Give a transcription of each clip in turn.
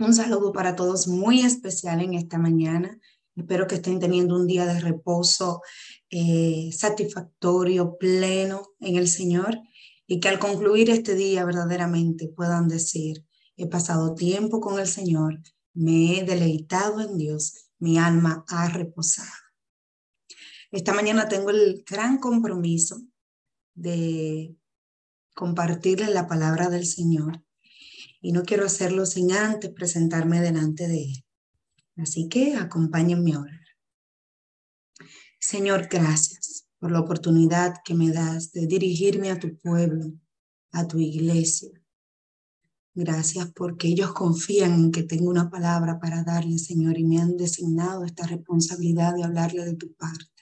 Un saludo para todos muy especial en esta mañana. Espero que estén teniendo un día de reposo eh, satisfactorio, pleno en el Señor y que al concluir este día verdaderamente puedan decir, he pasado tiempo con el Señor, me he deleitado en Dios, mi alma ha reposado. Esta mañana tengo el gran compromiso de compartirles la palabra del Señor y no quiero hacerlo sin antes presentarme delante de Él. Así que acompáñenme a. Señor, gracias por la oportunidad que me das de dirigirme a tu pueblo, a tu iglesia. Gracias porque ellos confían en que tengo una palabra para darle, Señor, y me han designado esta responsabilidad de hablarle de tu parte.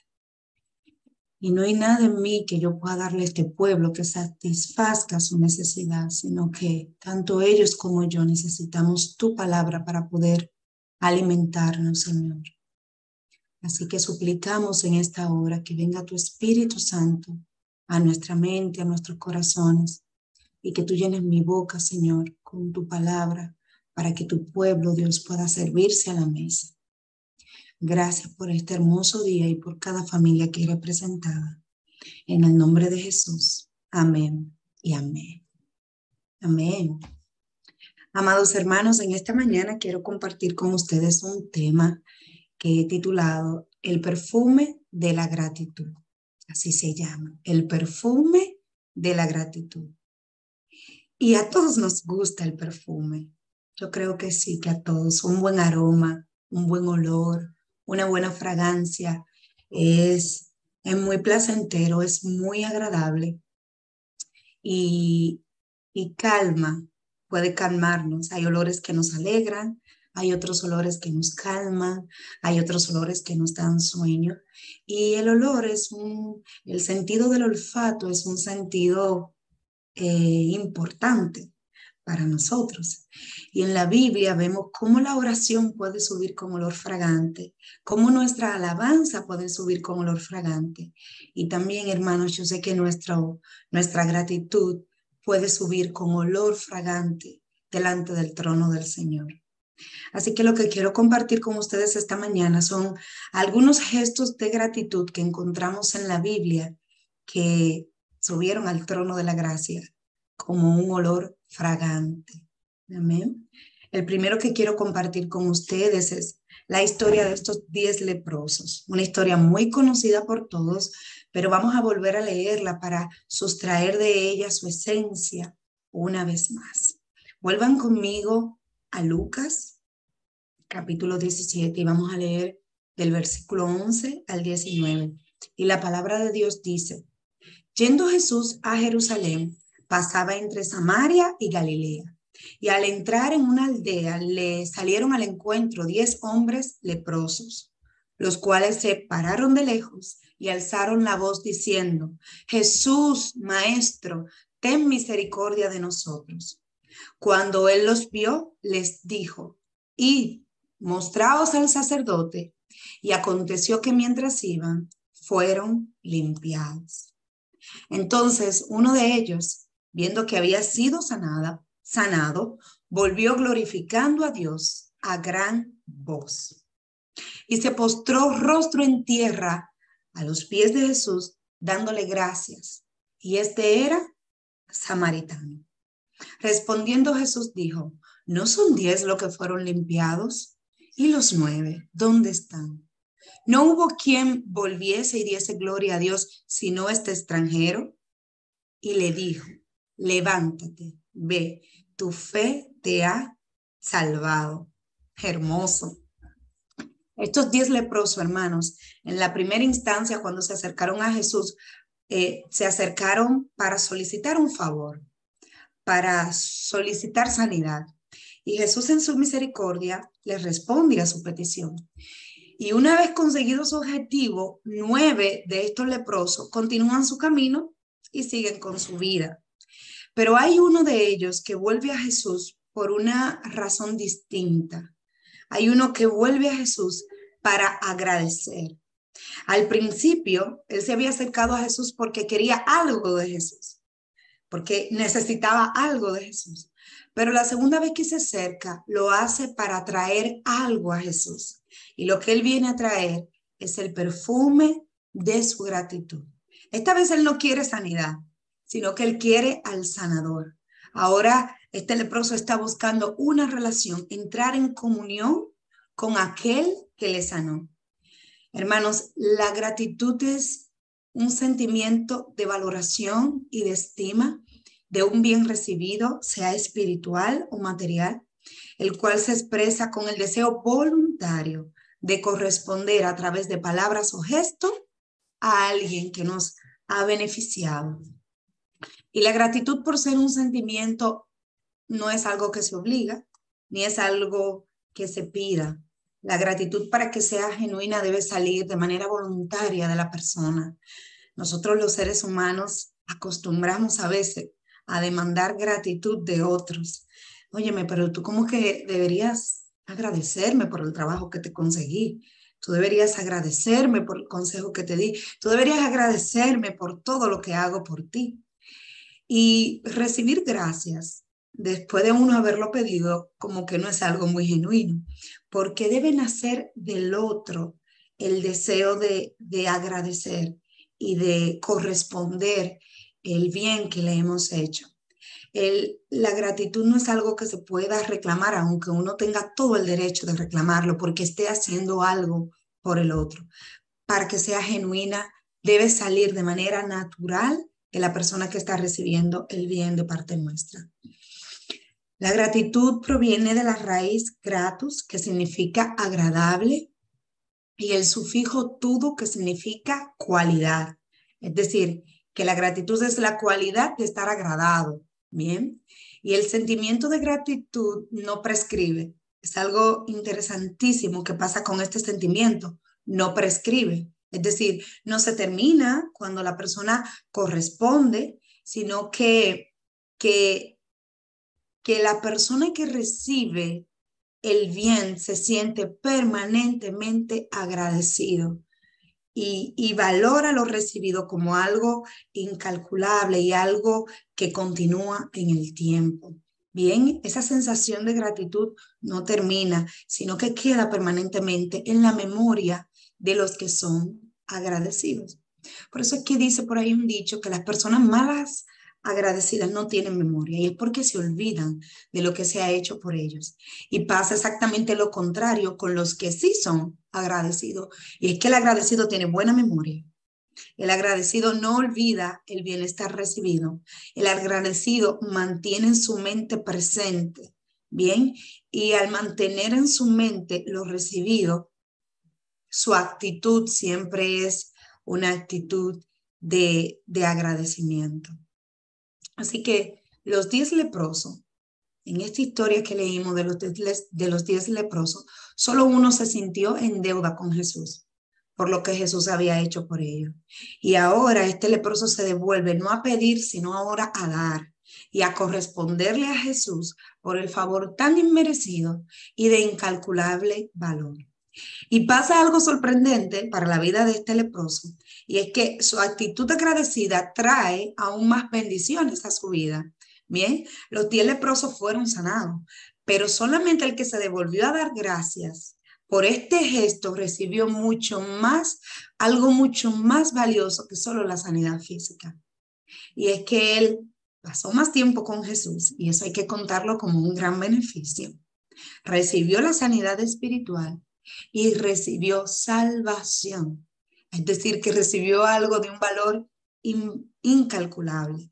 Y no hay nada en mí que yo pueda darle a este pueblo que satisfazca su necesidad, sino que tanto ellos como yo necesitamos tu palabra para poder alimentarnos, Señor. Así que suplicamos en esta hora que venga tu Espíritu Santo a nuestra mente, a nuestros corazones, y que tú llenes mi boca, Señor, con tu palabra, para que tu pueblo, Dios, pueda servirse a la mesa. Gracias por este hermoso día y por cada familia que representada. En el nombre de Jesús. Amén y amén. Amén. Amados hermanos, en esta mañana quiero compartir con ustedes un tema que he titulado El perfume de la gratitud. Así se llama, el perfume de la gratitud. Y a todos nos gusta el perfume. Yo creo que sí, que a todos. Un buen aroma, un buen olor, una buena fragancia, es, es muy placentero, es muy agradable y, y calma, puede calmarnos. Hay olores que nos alegran, hay otros olores que nos calman, hay otros olores que nos dan sueño. Y el olor es un, el sentido del olfato es un sentido eh, importante para nosotros. Y en la Biblia vemos cómo la oración puede subir con olor fragante, cómo nuestra alabanza puede subir con olor fragante. Y también, hermanos, yo sé que nuestra, nuestra gratitud puede subir con olor fragante delante del trono del Señor. Así que lo que quiero compartir con ustedes esta mañana son algunos gestos de gratitud que encontramos en la Biblia que subieron al trono de la gracia como un olor fragante. Amén. El primero que quiero compartir con ustedes es la historia de estos diez leprosos, una historia muy conocida por todos, pero vamos a volver a leerla para sustraer de ella su esencia una vez más. Vuelvan conmigo a Lucas, capítulo 17, y vamos a leer del versículo 11 al 19. Y la palabra de Dios dice, yendo Jesús a Jerusalén, pasaba entre Samaria y Galilea. Y al entrar en una aldea le salieron al encuentro diez hombres leprosos, los cuales se pararon de lejos y alzaron la voz diciendo, Jesús, Maestro, ten misericordia de nosotros. Cuando él los vio, les dijo, y mostraos al sacerdote. Y aconteció que mientras iban, fueron limpiados. Entonces uno de ellos, viendo que había sido sanada, sanado, volvió glorificando a Dios a gran voz. Y se postró rostro en tierra a los pies de Jesús, dándole gracias. Y este era samaritano. Respondiendo Jesús dijo, ¿no son diez los que fueron limpiados? ¿Y los nueve? ¿Dónde están? ¿No hubo quien volviese y diese gloria a Dios sino este extranjero? Y le dijo, levántate, ve, tu fe te ha salvado. Hermoso. Estos diez leprosos, hermanos, en la primera instancia, cuando se acercaron a Jesús, eh, se acercaron para solicitar un favor, para solicitar sanidad. Y Jesús en su misericordia les responde a su petición. Y una vez conseguido su objetivo, nueve de estos leprosos continúan su camino y siguen con su vida. Pero hay uno de ellos que vuelve a Jesús por una razón distinta. Hay uno que vuelve a Jesús para agradecer. Al principio, él se había acercado a Jesús porque quería algo de Jesús, porque necesitaba algo de Jesús. Pero la segunda vez que se acerca, lo hace para traer algo a Jesús. Y lo que él viene a traer es el perfume de su gratitud. Esta vez él no quiere sanidad, sino que él quiere al sanador. Ahora este leproso está buscando una relación, entrar en comunión con aquel que le sanó. Hermanos, la gratitud es un sentimiento de valoración y de estima de un bien recibido, sea espiritual o material, el cual se expresa con el deseo voluntario de corresponder a través de palabras o gestos a alguien que nos ha beneficiado. Y la gratitud por ser un sentimiento no es algo que se obliga, ni es algo que se pida. La gratitud para que sea genuina debe salir de manera voluntaria de la persona. Nosotros los seres humanos acostumbramos a veces a demandar gratitud de otros. Óyeme, pero tú como que deberías agradecerme por el trabajo que te conseguí. Tú deberías agradecerme por el consejo que te di. Tú deberías agradecerme por todo lo que hago por ti. Y recibir gracias después de uno haberlo pedido como que no es algo muy genuino, porque debe nacer del otro el deseo de, de agradecer y de corresponder el bien que le hemos hecho. La gratitud no es algo que se pueda reclamar, aunque uno tenga todo el derecho de reclamarlo, porque esté haciendo algo por el otro. Para que sea genuina, debe salir de manera natural de la persona que está recibiendo el bien de parte nuestra. La gratitud proviene de la raíz gratus, que significa agradable, y el sufijo tudo, que significa cualidad. Es decir, que la gratitud es la cualidad de estar agradado, ¿bien? Y el sentimiento de gratitud no prescribe. Es algo interesantísimo que pasa con este sentimiento. No prescribe. Es decir, no se termina cuando la persona corresponde, sino que, que, que la persona que recibe el bien se siente permanentemente agradecido y, valora lo recibido como algo incalculable y algo que continúa en el tiempo. Bien, esa sensación de gratitud no termina, sino que queda permanentemente en la memoria de los que son agradecidos. Por eso es que dice por ahí un dicho que las personas malas agradecidas no tienen memoria y es porque se olvidan de lo que se ha hecho por ellos. Y pasa exactamente lo contrario con los que sí son agradecidos. Y es que el agradecido tiene buena memoria. El agradecido no olvida el bienestar recibido. El agradecido mantiene en su mente presente, ¿bien? Y al mantener en su mente lo recibido, su actitud siempre es una actitud de, de agradecimiento. Así que los diez leprosos, en esta historia que leímos de los, diez, de los diez leprosos, solo uno se sintió en deuda con Jesús por lo que Jesús había hecho por ellos. Y ahora este leproso se devuelve no a pedir, sino ahora a dar y a corresponderle a Jesús por el favor tan inmerecido y de incalculable valor. Y pasa algo sorprendente para la vida de este leproso, y es que su actitud agradecida trae aún más bendiciones a su vida. Bien, los diez leprosos fueron sanados, pero solamente el que se devolvió a dar gracias por este gesto recibió mucho más, algo mucho más valioso que solo la sanidad física. Y es que él pasó más tiempo con Jesús, y eso hay que contarlo como un gran beneficio. Recibió la sanidad espiritual y recibió salvación. Es decir, que recibió algo de un valor incalculable.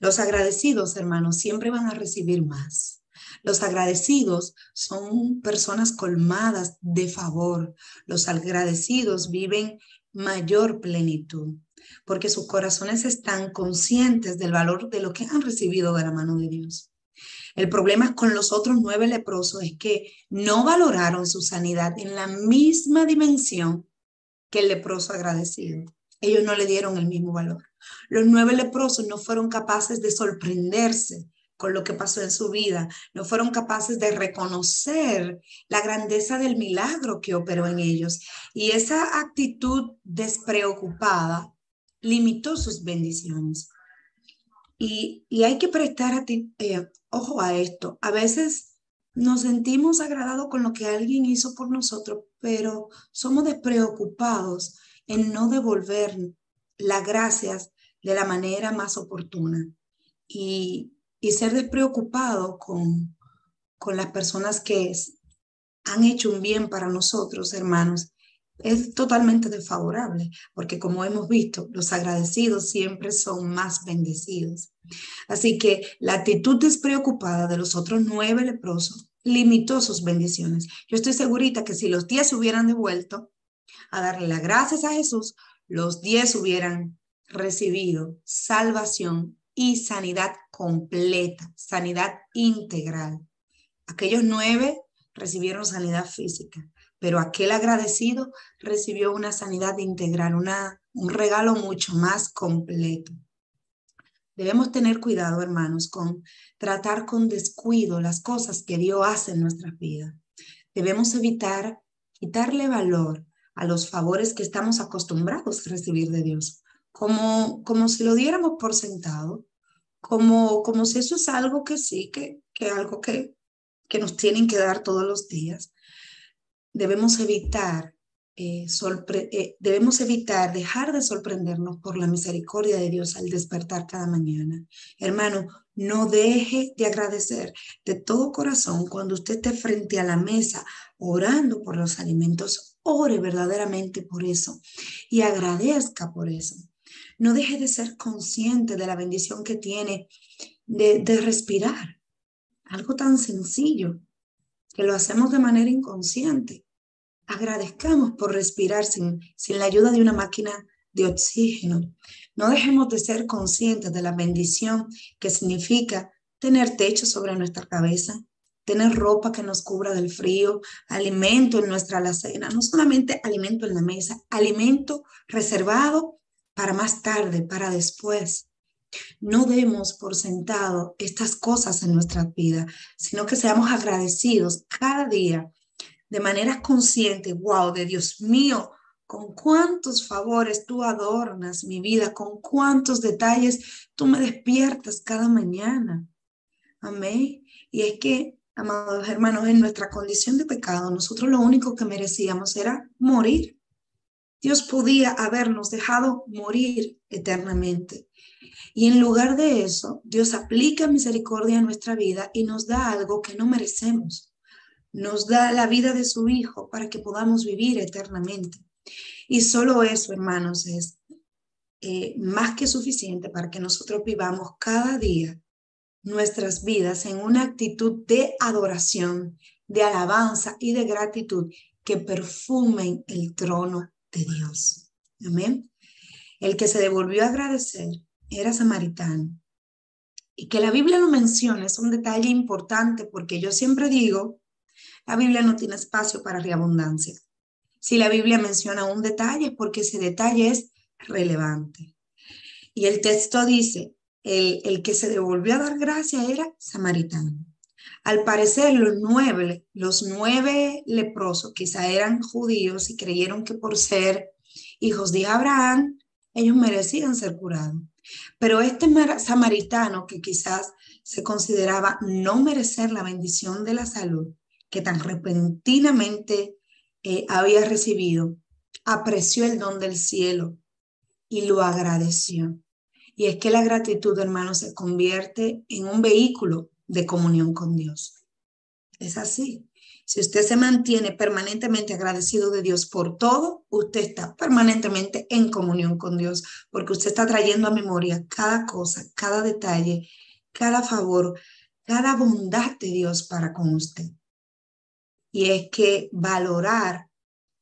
Los agradecidos, hermanos, siempre van a recibir más. Los agradecidos son personas colmadas de favor. Los agradecidos viven mayor plenitud porque sus corazones están conscientes del valor de lo que han recibido de la mano de Dios. El problema con los otros nueve leprosos es que no valoraron su sanidad en la misma dimensión que el leproso agradecido. Ellos no le dieron el mismo valor. Los nueve leprosos no fueron capaces de sorprenderse con lo que pasó en su vida, no fueron capaces de reconocer la grandeza del milagro que operó en ellos. Y esa actitud despreocupada limitó sus bendiciones. Y, hay que prestar a eh, ojo a esto. A veces nos sentimos agradados con lo que alguien hizo por nosotros, pero somos despreocupados en no devolver las gracias de la manera más oportuna y, y ser despreocupado con, con las personas que han hecho un bien para nosotros, hermanos, es totalmente desfavorable, porque como hemos visto, los agradecidos siempre son más bendecidos. Así que la actitud despreocupada de los otros nueve leprosos limitó sus bendiciones. Yo estoy segurita que si los diez hubieran devuelto a darle las gracias a Jesús, los diez hubieran recibido salvación y sanidad completa, sanidad integral. Aquellos nueve recibieron sanidad física, pero aquel agradecido recibió una sanidad integral, una, un regalo mucho más completo. Debemos tener cuidado, hermanos, con tratar con descuido las cosas que Dios hace en nuestras vidas. Debemos evitar quitarle valor a los favores que estamos acostumbrados a recibir de Dios, como, como si lo diéramos por sentado, como, como si eso es algo que sí, que, que algo que, que nos tienen que dar todos los días. Debemos evitar, eh, eh, debemos evitar dejar de sorprendernos por la misericordia de Dios al despertar cada mañana. Hermano, no deje de agradecer de todo corazón cuando usted esté frente a la mesa orando por los alimentos. Ore verdaderamente por eso y agradezca por eso. No deje de ser consciente de la bendición que tiene de, de respirar. Algo tan sencillo que lo hacemos de manera inconsciente. Agradezcamos por respirar sin, sin la ayuda de una máquina de oxígeno. No dejemos de ser conscientes de la bendición que significa tener techo sobre nuestra cabeza, tener ropa que nos cubra del frío, alimento en nuestra alacena, no solamente alimento en la mesa, alimento reservado para más tarde, para después. No demos por sentado estas cosas en nuestra vida, sino que seamos agradecidos cada día de manera consciente. Wow, de Dios mío, con cuántos favores tú adornas mi vida, con cuántos detalles tú me despiertas cada mañana. Amén. Y es que, amados hermanos, en nuestra condición de pecado, nosotros lo único que merecíamos era morir. Dios podía habernos dejado morir eternamente. Y en lugar de eso, Dios aplica misericordia a nuestra vida y nos da algo que no merecemos. Nos da la vida de su Hijo para que podamos vivir eternamente. Y solo eso, hermanos, es eh, más que suficiente para que nosotros vivamos cada día nuestras vidas en una actitud de adoración, de alabanza y de gratitud que perfumen el trono de Dios. Amén. El que se devolvió a agradecer era samaritano. Y que la Biblia lo mencione es un detalle importante porque yo siempre digo, la Biblia no tiene espacio para reabundancia. Si la Biblia menciona un detalle es porque ese detalle es relevante. Y el texto dice, el, el que se devolvió a dar gracia era samaritano. Al parecer, los nueve, los nueve leprosos quizá eran judíos y creyeron que por ser hijos de Abraham, ellos merecían ser curados. Pero este samaritano que quizás se consideraba no merecer la bendición de la salud que tan repentinamente eh, había recibido, apreció el don del cielo y lo agradeció. Y es que la gratitud, hermano, se convierte en un vehículo de comunión con Dios. Es así. Si usted se mantiene permanentemente agradecido de Dios por todo, usted está permanentemente en comunión con Dios, porque usted está trayendo a memoria cada cosa, cada detalle, cada favor, cada bondad de Dios para con usted. Y es que valorar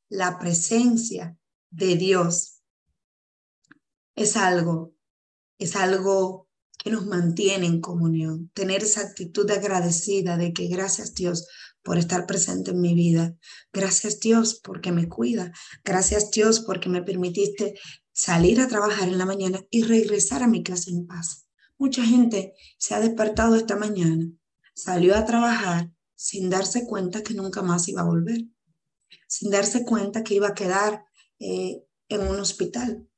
la presencia de Dios es algo, es algo que nos mantiene en comunión. Tener esa actitud agradecida de que gracias Dios por estar presente en mi vida. Gracias Dios porque me cuida. Gracias Dios porque me permitiste salir a trabajar en la mañana y regresar a mi casa en paz. Mucha gente se ha despertado esta mañana, salió a trabajar sin darse cuenta que nunca más iba a volver, sin darse cuenta que iba a quedar eh, en un hospital.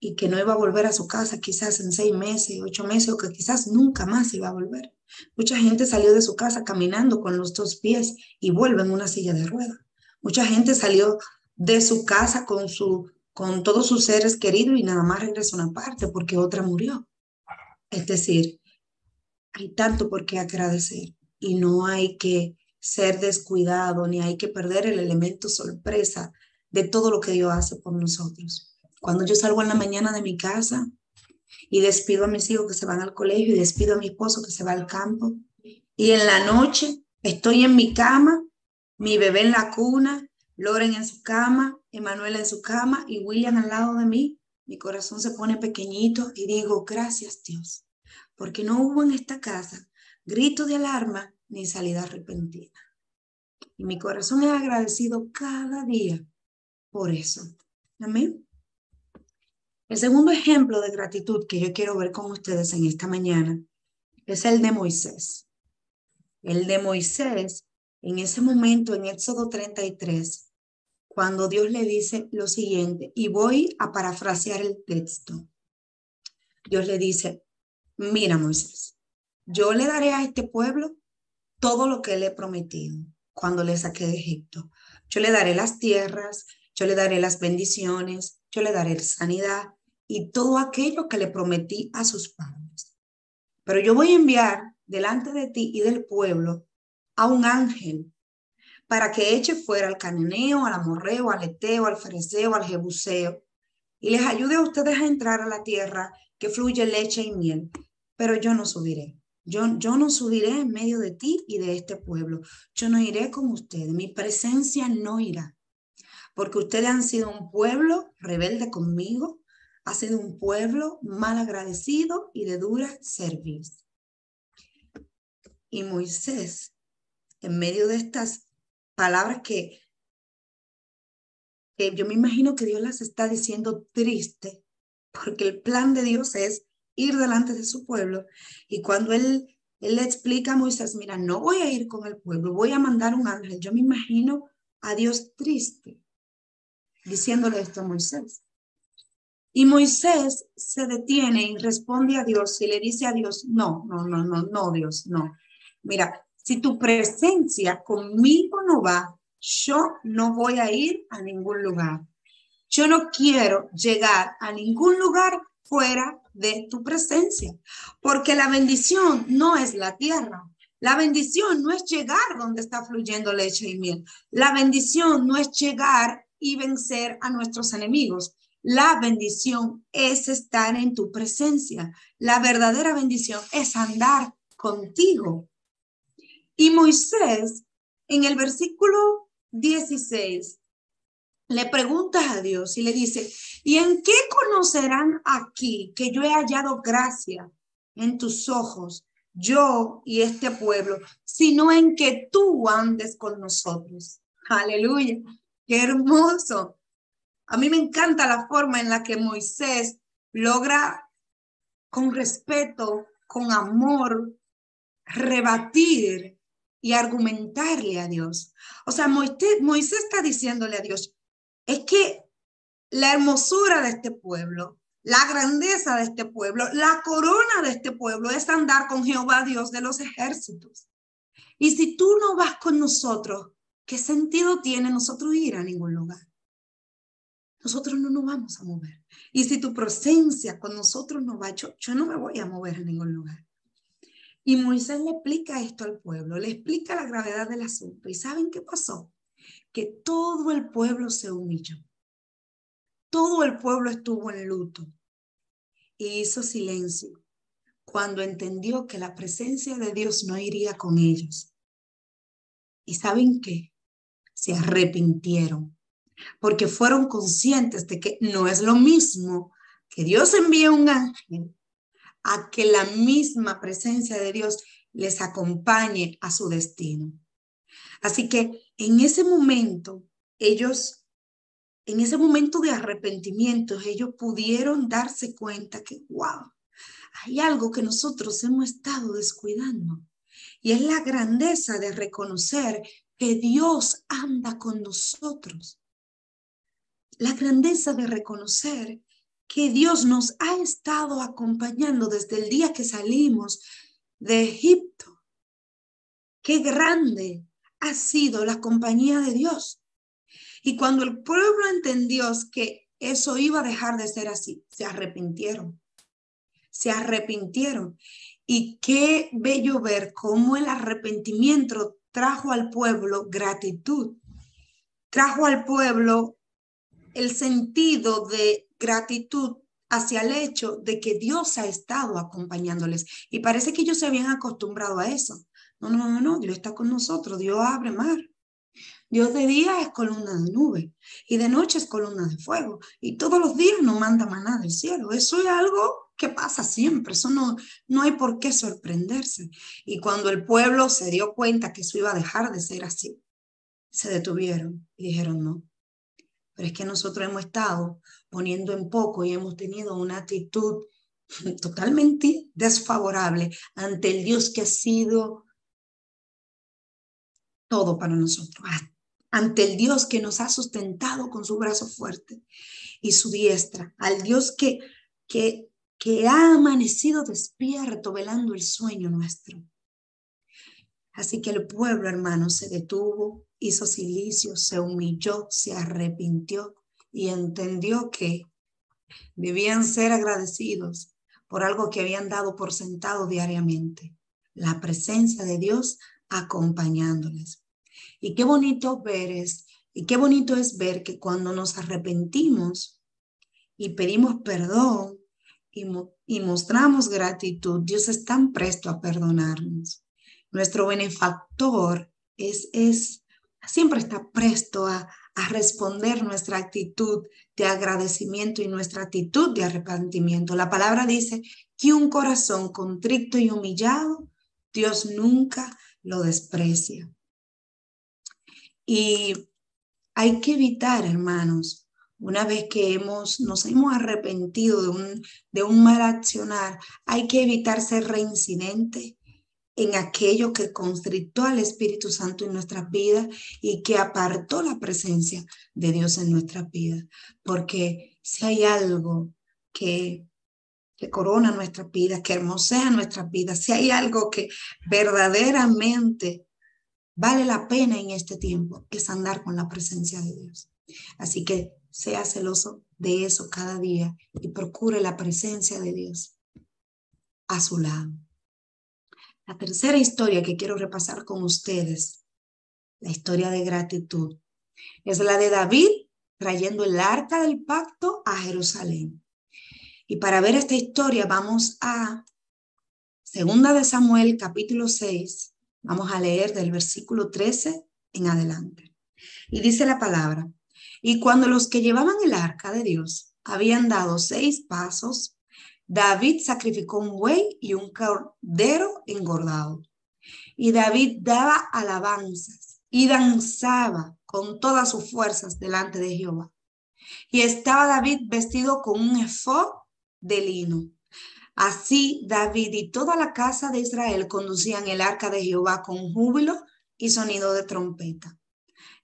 Y que no iba a volver a su casa quizás en seis meses, ocho meses o que quizás nunca más iba a volver. Mucha gente salió de su casa caminando con los dos pies y vuelve en una silla de ruedas. Mucha gente salió de su casa con, su, con todos sus seres queridos y nada más regresa una parte porque otra murió. Es decir, hay tanto por qué agradecer y no hay que ser descuidado ni hay que perder el elemento sorpresa de todo lo que Dios hace por nosotros. Cuando yo salgo en la mañana de mi casa y despido a mis hijos que se van al colegio y despido a mi esposo que se va al campo y en la noche estoy en mi cama, mi bebé en la cuna, Loren en su cama, Emanuel en su cama y William al lado de mí, mi corazón se pone pequeñito y digo, gracias Dios, porque no hubo en esta casa grito de alarma ni salida repentina. Y mi corazón es agradecido cada día por eso. Amén. El segundo ejemplo de gratitud que yo quiero ver con ustedes en esta mañana es el de Moisés. El de Moisés, en ese momento, en Éxodo 33, cuando Dios le dice lo siguiente, y voy a parafrasear el texto. Dios le dice, mira Moisés, yo le daré a este pueblo todo lo que le he prometido cuando le saqué de Egipto. Yo le daré las tierras, yo le daré las bendiciones, yo le daré sanidad y todo aquello que le prometí a sus padres. Pero yo voy a enviar delante de ti y del pueblo a un ángel para que eche fuera al cananeo, al amorreo, al eteo, al fereceo, al jebuseo y les ayude a ustedes a entrar a la tierra que fluye leche y miel. Pero yo no subiré. Yo, yo no subiré en medio de ti y de este pueblo. Yo no iré con ustedes. Mi presencia no irá porque ustedes han sido un pueblo rebelde conmigo, ha sido un pueblo mal agradecido y de dura servicio. Y Moisés, en medio de estas palabras que, que yo me imagino que Dios las está diciendo triste, porque el plan de Dios es ir delante de su pueblo. Y cuando él, él le explica a Moisés, mira, no voy a ir con el pueblo, voy a mandar un ángel. Yo me imagino a Dios triste, diciéndole esto a Moisés. Y Moisés se detiene y responde a Dios y le dice a Dios, no, no, no, no, no, Dios, no. Mira, si tu presencia conmigo no va, yo no voy a ir a ningún lugar. Yo no quiero llegar a ningún lugar fuera de tu presencia, porque la bendición no es la tierra. La bendición no es llegar donde está fluyendo leche y miel. La bendición no es llegar y vencer a nuestros enemigos. La bendición es estar en tu presencia. La verdadera bendición es andar contigo. Y Moisés, en el versículo 16, le pregunta a Dios y le dice, ¿y en qué conocerán aquí que yo he hallado gracia en tus ojos, yo y este pueblo, sino en que tú andes con nosotros? Aleluya. Qué hermoso. A mí me encanta la forma en la que Moisés logra con respeto, con amor, rebatir y argumentarle a Dios. O sea, Moisés, Moisés está diciéndole a Dios, es que la hermosura de este pueblo, la grandeza de este pueblo, la corona de este pueblo es andar con Jehová Dios de los ejércitos. Y si tú no vas con nosotros, ¿Qué sentido tiene nosotros ir a ningún lugar? Nosotros no nos vamos a mover. Y si tu presencia con nosotros no va, yo, yo no me voy a mover a ningún lugar. Y Moisés le explica esto al pueblo, le explica la gravedad del asunto. ¿Y saben qué pasó? Que todo el pueblo se humilló. Todo el pueblo estuvo en luto y hizo silencio cuando entendió que la presencia de Dios no iría con ellos. ¿Y saben qué? se arrepintieron, porque fueron conscientes de que no es lo mismo que Dios envíe un ángel a que la misma presencia de Dios les acompañe a su destino. Así que en ese momento, ellos, en ese momento de arrepentimiento, ellos pudieron darse cuenta que, wow, hay algo que nosotros hemos estado descuidando. Y es la grandeza de reconocer que Dios anda con nosotros. La grandeza de reconocer que Dios nos ha estado acompañando desde el día que salimos de Egipto. Qué grande ha sido la compañía de Dios. Y cuando el pueblo entendió que eso iba a dejar de ser así, se arrepintieron. Se arrepintieron. Y qué bello ver cómo el arrepentimiento trajo al pueblo gratitud, trajo al pueblo el sentido de gratitud hacia el hecho de que Dios ha estado acompañándoles. Y parece que ellos se habían acostumbrado a eso. No, no, no, no, Dios está con nosotros, Dios abre mar. Dios de día es columna de nube y de noche es columna de fuego y todos los días nos manda maná del cielo. Eso es algo que pasa siempre, eso no, no hay por qué sorprenderse. Y cuando el pueblo se dio cuenta que eso iba a dejar de ser así, se detuvieron y dijeron no. Pero es que nosotros hemos estado poniendo en poco y hemos tenido una actitud totalmente desfavorable ante el Dios que ha sido todo para nosotros, ante el Dios que nos ha sustentado con su brazo fuerte y su diestra, al Dios que, que, que ha amanecido despierto velando el sueño nuestro. Así que el pueblo, hermano, se detuvo, hizo silicio, se humilló, se arrepintió y entendió que debían ser agradecidos por algo que habían dado por sentado diariamente, la presencia de Dios acompañándoles. Y qué bonito ver es, y qué bonito es ver que cuando nos arrepentimos y pedimos perdón y, y mostramos gratitud, Dios es tan presto a perdonarnos. Nuestro benefactor es, es, siempre está presto a, a responder nuestra actitud de agradecimiento y nuestra actitud de arrepentimiento. La palabra dice que un corazón contrito y humillado, Dios nunca lo desprecia. Y hay que evitar, hermanos, una vez que hemos, nos hemos arrepentido de un, de un mal accionar, hay que evitar ser reincidente en aquello que constrictó al Espíritu Santo en nuestras vidas y que apartó la presencia de Dios en nuestras vidas. Porque si hay algo que que corona nuestras vidas, que hermosea nuestras vidas, si hay algo que verdaderamente vale la pena en este tiempo, es andar con la presencia de Dios. Así que sea celoso de eso cada día y procure la presencia de Dios a su lado. La tercera historia que quiero repasar con ustedes, la historia de gratitud, es la de David trayendo el arca del pacto a Jerusalén. Y para ver esta historia vamos a Segunda de Samuel capítulo 6. Vamos a leer del versículo 13 en adelante. Y dice la palabra, y cuando los que llevaban el arca de Dios habían dado seis pasos, David sacrificó un buey y un cordero engordado. Y David daba alabanzas y danzaba con todas sus fuerzas delante de Jehová. Y estaba David vestido con un efod de lino. Así David y toda la casa de Israel conducían el arca de Jehová con júbilo y sonido de trompeta.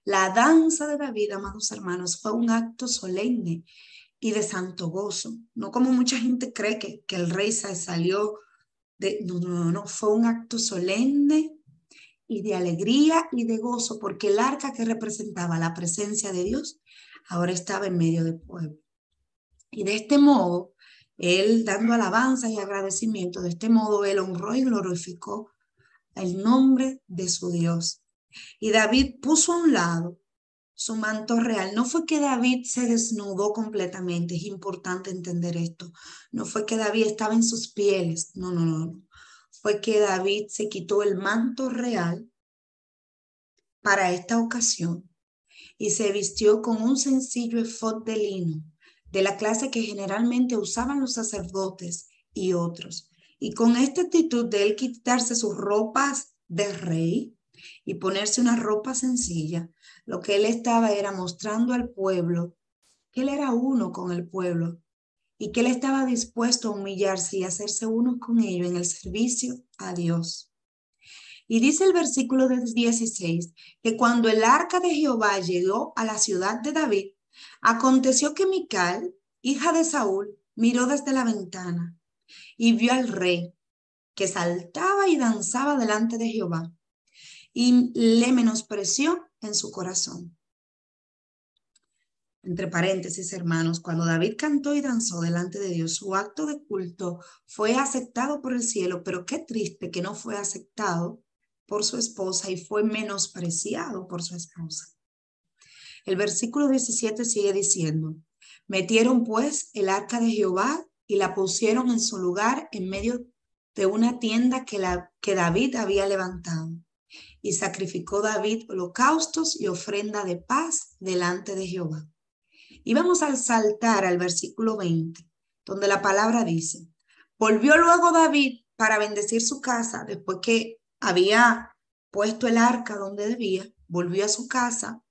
La danza de David, amados hermanos, fue un acto solemne y de santo gozo. No como mucha gente cree que, que el rey salió de... No, no, no, fue un acto solemne y de alegría y de gozo, porque el arca que representaba la presencia de Dios ahora estaba en medio del pueblo. Y de este modo, él dando alabanza y agradecimiento. De este modo, él honró y glorificó el nombre de su Dios. Y David puso a un lado su manto real. No fue que David se desnudó completamente, es importante entender esto. No fue que David estaba en sus pieles, no, no, no. Fue que David se quitó el manto real para esta ocasión y se vistió con un sencillo efod de lino de la clase que generalmente usaban los sacerdotes y otros. Y con esta actitud de él quitarse sus ropas de rey y ponerse una ropa sencilla, lo que él estaba era mostrando al pueblo que él era uno con el pueblo y que él estaba dispuesto a humillarse y hacerse uno con ellos en el servicio a Dios. Y dice el versículo 16 que cuando el arca de Jehová llegó a la ciudad de David, Aconteció que Mical, hija de Saúl, miró desde la ventana y vio al rey que saltaba y danzaba delante de Jehová y le menospreció en su corazón. Entre paréntesis, hermanos, cuando David cantó y danzó delante de Dios, su acto de culto fue aceptado por el cielo, pero qué triste que no fue aceptado por su esposa y fue menospreciado por su esposa. El versículo 17 sigue diciendo, metieron pues el arca de Jehová y la pusieron en su lugar en medio de una tienda que, la, que David había levantado. Y sacrificó David holocaustos y ofrenda de paz delante de Jehová. Y vamos a saltar al versículo 20, donde la palabra dice, volvió luego David para bendecir su casa después que había puesto el arca donde debía, volvió a su casa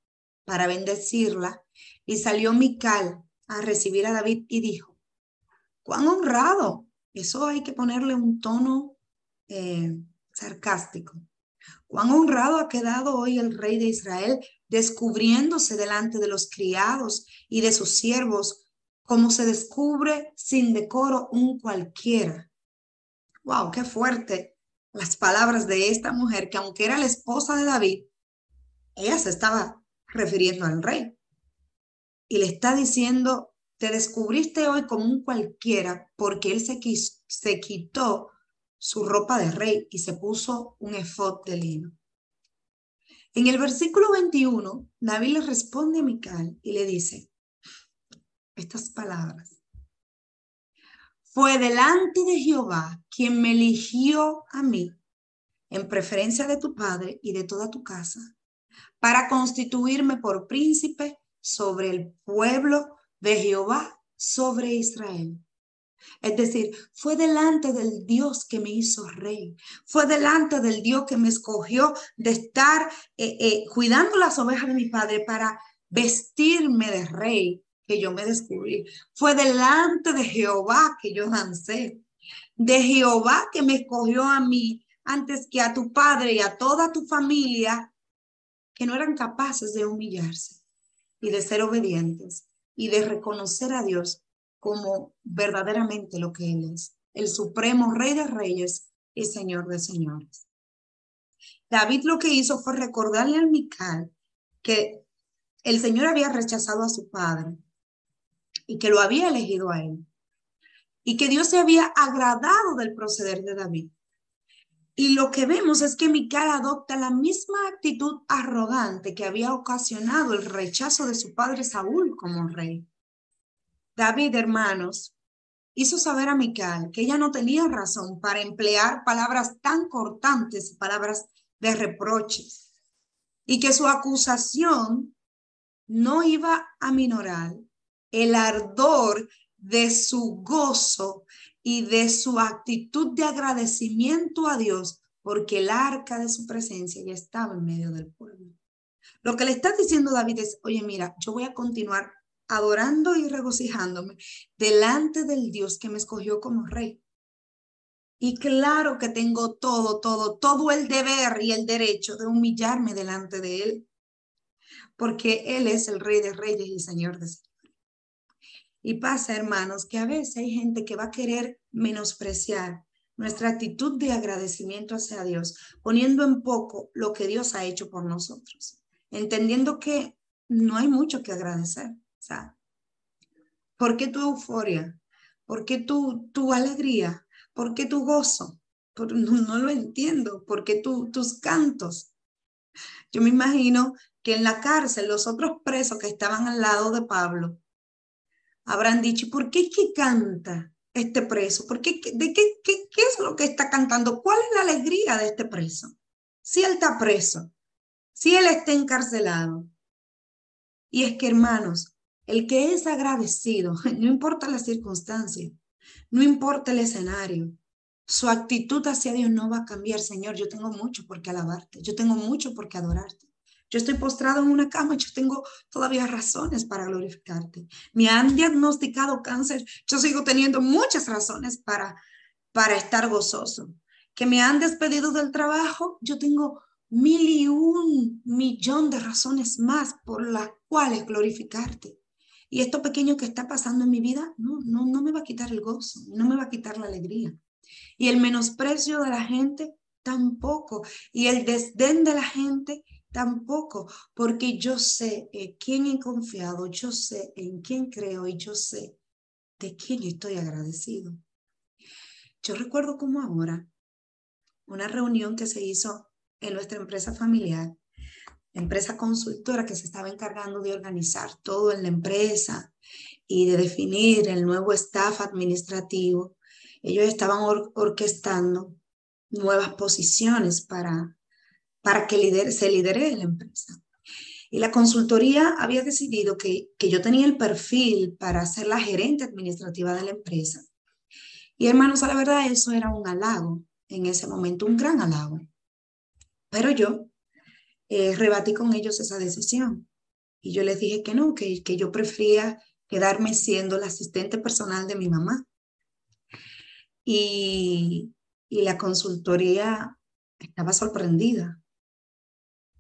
para bendecirla y salió Mical a recibir a David y dijo, cuán honrado, eso hay que ponerle un tono eh, sarcástico, cuán honrado ha quedado hoy el rey de Israel descubriéndose delante de los criados y de sus siervos, como se descubre sin decoro un cualquiera. ¡Wow! ¡Qué fuerte! Las palabras de esta mujer que aunque era la esposa de David, ella se estaba refiriendo al rey. Y le está diciendo, te descubriste hoy como un cualquiera porque él se, se quitó su ropa de rey y se puso un efod de lino. En el versículo 21, David le responde a Mical y le dice estas palabras. Fue delante de Jehová quien me eligió a mí en preferencia de tu padre y de toda tu casa, para constituirme por príncipe sobre el pueblo de Jehová, sobre Israel. Es decir, fue delante del Dios que me hizo rey, fue delante del Dios que me escogió de estar eh, eh, cuidando las ovejas de mi padre para vestirme de rey que yo me descubrí. Fue delante de Jehová que yo dancé, de Jehová que me escogió a mí antes que a tu padre y a toda tu familia que no eran capaces de humillarse y de ser obedientes y de reconocer a Dios como verdaderamente lo que Él es, el supremo Rey de Reyes y Señor de Señores. David lo que hizo fue recordarle al Mical que el Señor había rechazado a su padre y que lo había elegido a él y que Dios se había agradado del proceder de David. Y lo que vemos es que Mical adopta la misma actitud arrogante que había ocasionado el rechazo de su padre Saúl como rey. David, hermanos, hizo saber a Mical que ella no tenía razón para emplear palabras tan cortantes, palabras de reproches, y que su acusación no iba a minorar el ardor de su gozo y de su actitud de agradecimiento a Dios, porque el arca de su presencia ya estaba en medio del pueblo. Lo que le está diciendo David es, oye, mira, yo voy a continuar adorando y regocijándome delante del Dios que me escogió como rey. Y claro que tengo todo, todo, todo el deber y el derecho de humillarme delante de Él, porque Él es el Rey de Reyes y Señor de Señores. Y pasa, hermanos, que a veces hay gente que va a querer menospreciar nuestra actitud de agradecimiento hacia Dios, poniendo en poco lo que Dios ha hecho por nosotros, entendiendo que no hay mucho que agradecer. ¿Por qué tu euforia? ¿Por qué tu, tu alegría? ¿Por qué tu gozo? no, lo entiendo. ¿Por qué tu, tus cantos? Yo me imagino que en la cárcel los otros presos que estaban al lado de Pablo habrán dicho, ¿por qué que canta este preso? ¿Por qué, ¿De qué, qué, qué es lo que está cantando? ¿Cuál es la alegría de este preso? Si él está preso, si él está encarcelado. Y es que, hermanos, el que es agradecido, no importa la circunstancia, no importa el escenario, su actitud hacia Dios no va a cambiar, Señor. Yo tengo mucho por qué alabarte, yo tengo mucho por qué adorarte. Yo estoy postrado en una cama, yo tengo todavía razones para glorificarte. Me han diagnosticado cáncer, yo sigo teniendo muchas razones para, para estar gozoso. Que me han despedido del trabajo, yo tengo mil y un millón de razones más por las cuales glorificarte. Y esto pequeño que está pasando en mi vida no, no, no me va a quitar el gozo, no me va a quitar la alegría. Y el menosprecio de la gente tampoco. Y el desdén de la gente tampoco, porque yo sé en quién he confiado, yo sé en quién creo y yo sé de quién estoy agradecido. Yo recuerdo como ahora una reunión que se hizo en nuestra empresa familiar, empresa consultora que se estaba encargando de organizar todo en la empresa y de definir el nuevo staff administrativo. Ellos estaban orquestando nuevas posiciones para, para que se lidere la empresa. Y la consultoría había decidido que, que yo tenía el perfil para ser la gerente administrativa de la empresa y hermanos, a la verdad eso era un halago en ese momento, un gran halago. Pero yo eh, rebatí con ellos esa decisión y yo les dije que no, que, que yo prefería quedarme siendo la asistente personal de mi mamá. Y, y la consultoría estaba sorprendida.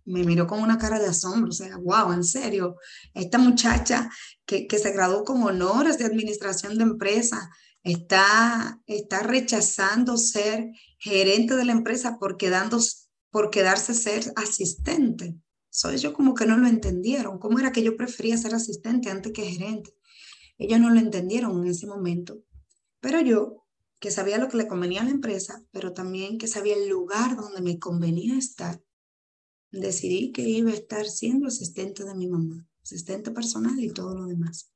Me miró con una cara de asombro, o sea, wow, en serio, esta muchacha que, que se graduó con honores de administración de empresa, está, está rechazando ser gerente de la empresa por, quedando, por quedarse ser asistente. So, ellos como que no lo entendieron. ¿Cómo era que yo prefería ser asistente antes que gerente? Ellos no lo entendieron en ese momento. Pero yo, que sabía lo que le convenía a la empresa, pero también que sabía el lugar donde me convenía estar, decidí que iba a estar siendo asistente de mi mamá, asistente personal y todo lo demás.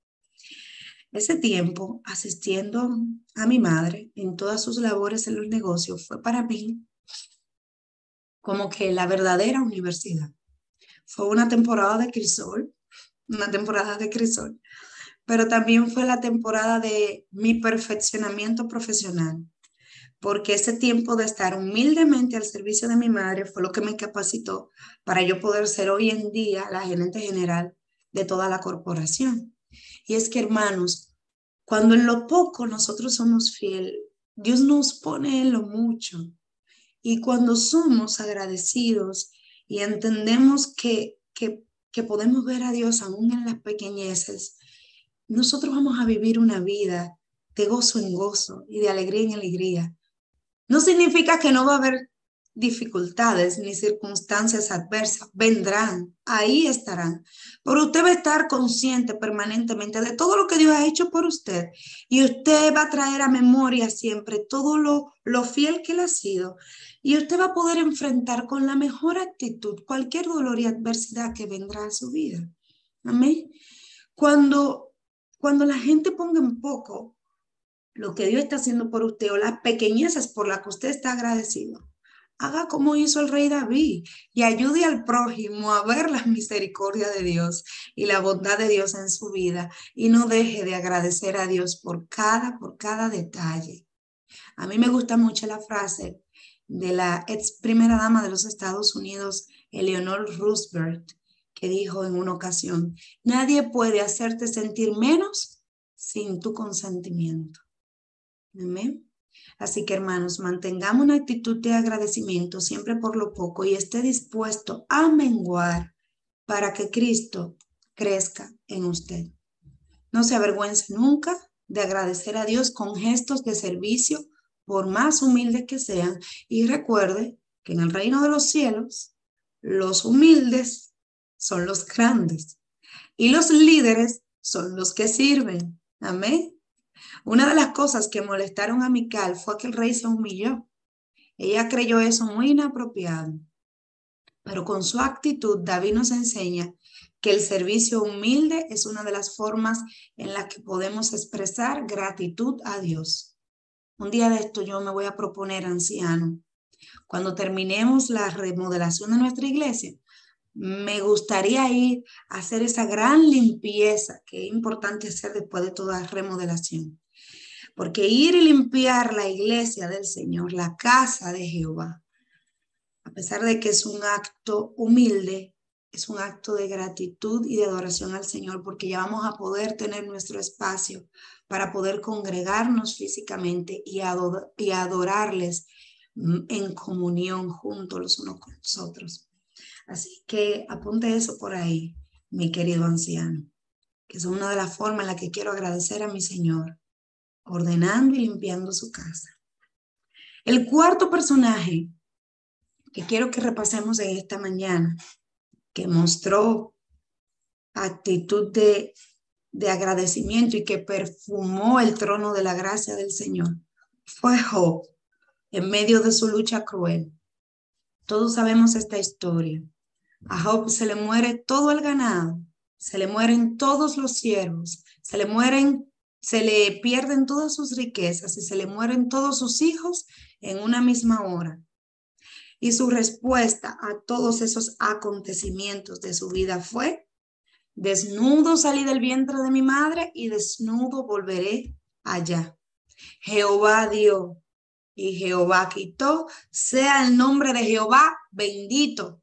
Ese tiempo asistiendo a mi madre en todas sus labores en los negocios fue para mí como que la verdadera universidad. Fue una temporada de crisol, una temporada de crisol, pero también fue la temporada de mi perfeccionamiento profesional, porque ese tiempo de estar humildemente al servicio de mi madre fue lo que me capacitó para yo poder ser hoy en día la gerente general de toda la corporación. Y es que, hermanos, cuando en lo poco nosotros somos fieles, Dios nos pone en lo mucho. Y cuando somos agradecidos y entendemos que, que, podemos ver a Dios aún en las pequeñeces, nosotros vamos a vivir una vida de gozo en gozo y de alegría en alegría. No significa que no va a haber dificultades ni circunstancias adversas vendrán, ahí estarán. Pero usted va a estar consciente permanentemente de todo lo que Dios ha hecho por usted y usted va a traer a memoria siempre todo lo, lo fiel que él ha sido y usted va a poder enfrentar con la mejor actitud cualquier dolor y adversidad que vendrá a su vida. Amén. Cuando, cuando la gente ponga en poco lo que Dios está haciendo por usted o las pequeñezas por las que usted está agradecido, haga como hizo el rey David y ayude al prójimo a ver la misericordia de Dios y la bondad de Dios en su vida y no deje de agradecer a Dios por cada, por cada detalle. A mí me gusta mucho la frase de la ex primera dama de los Estados Unidos, Eleanor Roosevelt, que dijo en una ocasión, nadie puede hacerte sentir menos sin tu consentimiento. Amén. Así que hermanos, mantengamos una actitud de agradecimiento siempre por lo poco y esté dispuesto a menguar para que Cristo crezca en usted. No se avergüence nunca de agradecer a Dios con gestos de servicio, por más humildes que sean. Y recuerde que en el reino de los cielos, los humildes son los grandes y los líderes son los que sirven. Amén. Una de las cosas que molestaron a Mical fue que el rey se humilló. Ella creyó eso muy inapropiado. Pero con su actitud, David nos enseña que el servicio humilde es una de las formas en las que podemos expresar gratitud a Dios. Un día de esto yo me voy a proponer, anciano, cuando terminemos la remodelación de nuestra iglesia, me gustaría ir a hacer esa gran limpieza que es importante hacer después de toda remodelación. Porque ir y limpiar la iglesia del Señor, la casa de Jehová, a pesar de que es un acto humilde, es un acto de gratitud y de adoración al Señor, porque ya vamos a poder tener nuestro espacio para poder congregarnos físicamente y, y adorarles en comunión juntos los unos con los otros. Así que apunte eso por ahí, mi querido anciano. que es una de las formas en las que quiero agradecer a mi Señor, ordenando y limpiando su casa. El cuarto personaje que quiero que repasemos en esta mañana, que mostró actitud de, de agradecimiento y que perfumó el trono de la gracia del Señor, fue Job en medio de su lucha cruel. Todos sabemos esta historia. A Job se le muere todo el ganado, se le mueren todos los siervos, se le mueren, se le pierden todas sus riquezas y se le mueren todos sus hijos en una misma hora. Y su respuesta a todos esos acontecimientos de su vida fue, desnudo salí del vientre de mi madre y desnudo volveré allá. Jehová dio y Jehová quitó, sea el nombre de Jehová bendito.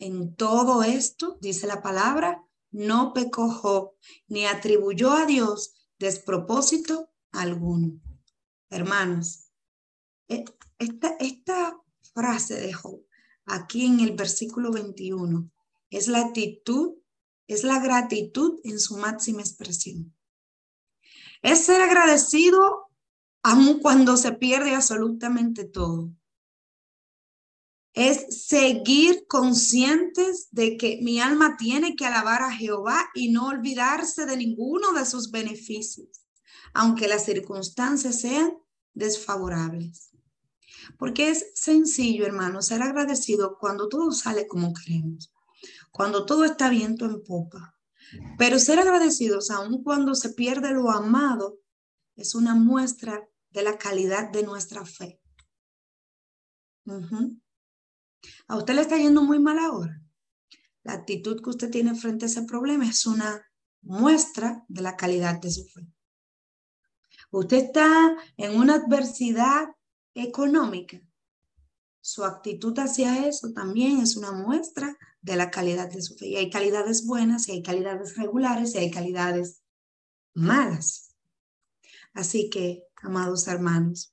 En todo esto, dice la palabra, no pecó ni atribuyó a Dios despropósito alguno. Hermanos, e, esta, esta frase de Job, aquí en el versículo 21, es la actitud, es la gratitud en su máxima expresión. Es ser agradecido aun cuando se pierde absolutamente todo. Es seguir conscientes de que mi alma tiene que alabar a Jehová y no olvidarse de ninguno de sus beneficios, aunque las circunstancias sean desfavorables. Porque es sencillo, hermano, ser agradecido cuando todo sale como queremos, cuando todo está viento en popa. Pero ser agradecidos aun cuando se pierde lo amado es una muestra de la calidad de nuestra fe. A usted le está yendo muy mal ahora. La actitud que usted tiene frente a ese problema es una muestra de la calidad de su fe. Usted está en una adversidad económica. Su actitud hacia eso también es una muestra de la calidad de su fe. Y hay calidades buenas, y hay calidades regulares, y hay calidades malas. Así que, amados hermanos,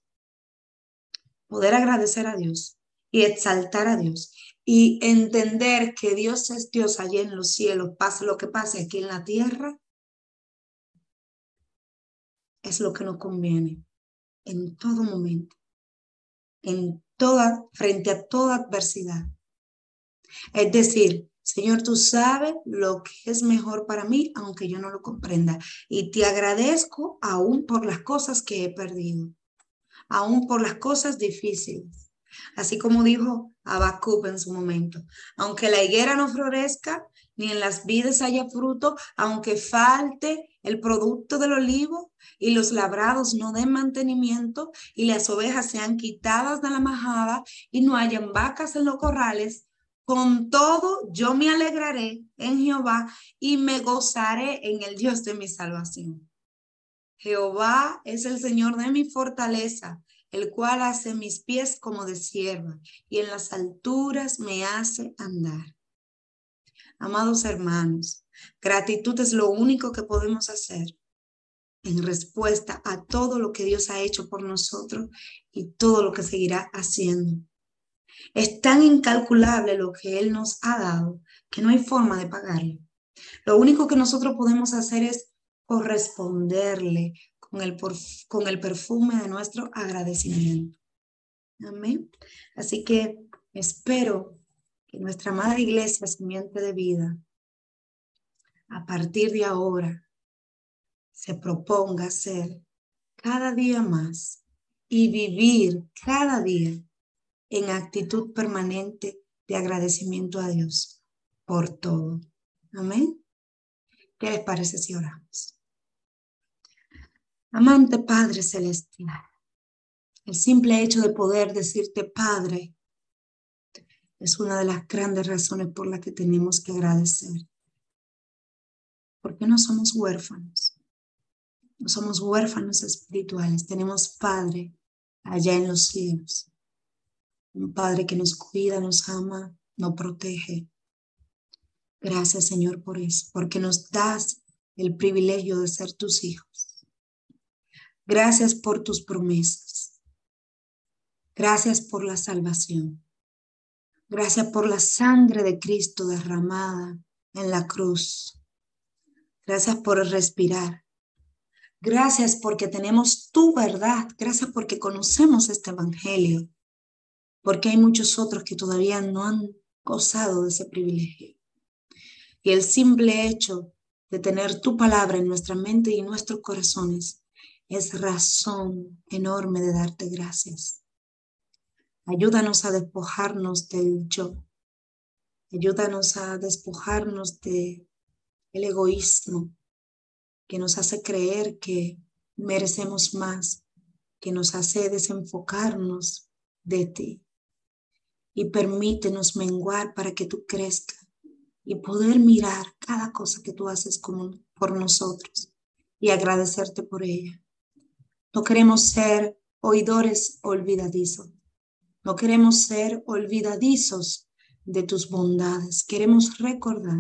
poder agradecer a Dios y exaltar a Dios y entender que Dios es Dios allí en los cielos, pase lo que pase aquí en la tierra, es lo que nos conviene en todo momento en toda, frente a toda adversidad. Es decir, Señor, tú sabes lo que es mejor para mí, aunque yo no lo comprenda. Y te agradezco aún por las cosas que he perdido, aún por las cosas difíciles. Así como dijo Habacuc en su momento, aunque la higuera no florezca, ni en las vides haya fruto, aunque falte el producto del olivo y los labrados no den mantenimiento y las ovejas sean quitadas de la majada y no hayan vacas en los corrales, con todo yo me alegraré en Jehová y me gozaré en el Dios de mi salvación. Jehová es el Señor de mi fortaleza, el cual hace mis pies como de sierva y en las alturas me hace andar. Amados hermanos, gratitud es lo único que podemos hacer en respuesta a todo lo que Dios ha hecho por nosotros y todo lo que seguirá haciendo. Es tan incalculable lo que Él nos ha dado que no hay forma de pagarle. Lo único que nosotros podemos hacer es corresponderle con el, con el perfume de nuestro agradecimiento. Amén. Así que espero que nuestra Madre Iglesia, simiente de vida, a partir de ahora se proponga ser cada día más y vivir cada día en actitud permanente de agradecimiento a Dios por todo. Amén. ¿Qué les parece si oramos? Amante Padre Celestial, el simple hecho de poder decirte Padre es una de las grandes razones por las que tenemos que agradecer. Porque no somos huérfanos. No somos huérfanos espirituales. Tenemos Padre allá en los cielos. Un Padre que nos cuida, nos ama, nos protege. Gracias Señor por eso, porque nos das el privilegio de ser tus hijos. Gracias por tus promesas. Gracias por la salvación. Gracias por la sangre de Cristo derramada en la cruz Gracias por respirar. Gracias porque tenemos tu verdad. Gracias porque conocemos este Evangelio. Porque hay muchos otros que todavía no han gozado de ese privilegio. Y el simple hecho de tener tu palabra en nuestra mente y nuestros corazones es razón enorme de darte gracias. Ayúdanos a despojarnos del yo. Ayúdanos a despojarnos de el egoísmo que nos hace creer que merecemos más, que nos hace desenfocarnos de ti. Y permítenos menguar para que tú crezcas y poder mirar cada cosa que tú haces por nosotros y agradecerte por ella. No queremos ser oidores olvidadizos. No queremos ser olvidadizos de tus bondades. Queremos recordar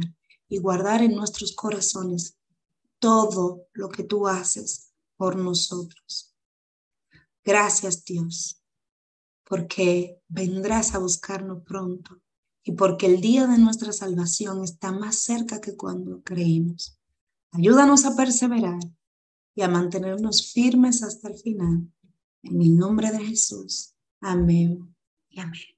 y guardar en nuestros corazones todo lo que tú haces por nosotros. Gracias Dios, porque vendrás a buscarnos pronto y porque el día de nuestra salvación está más cerca que cuando creímos. Ayúdanos a perseverar y a mantenernos firmes hasta el final. En el nombre de Jesús. Amén y amén.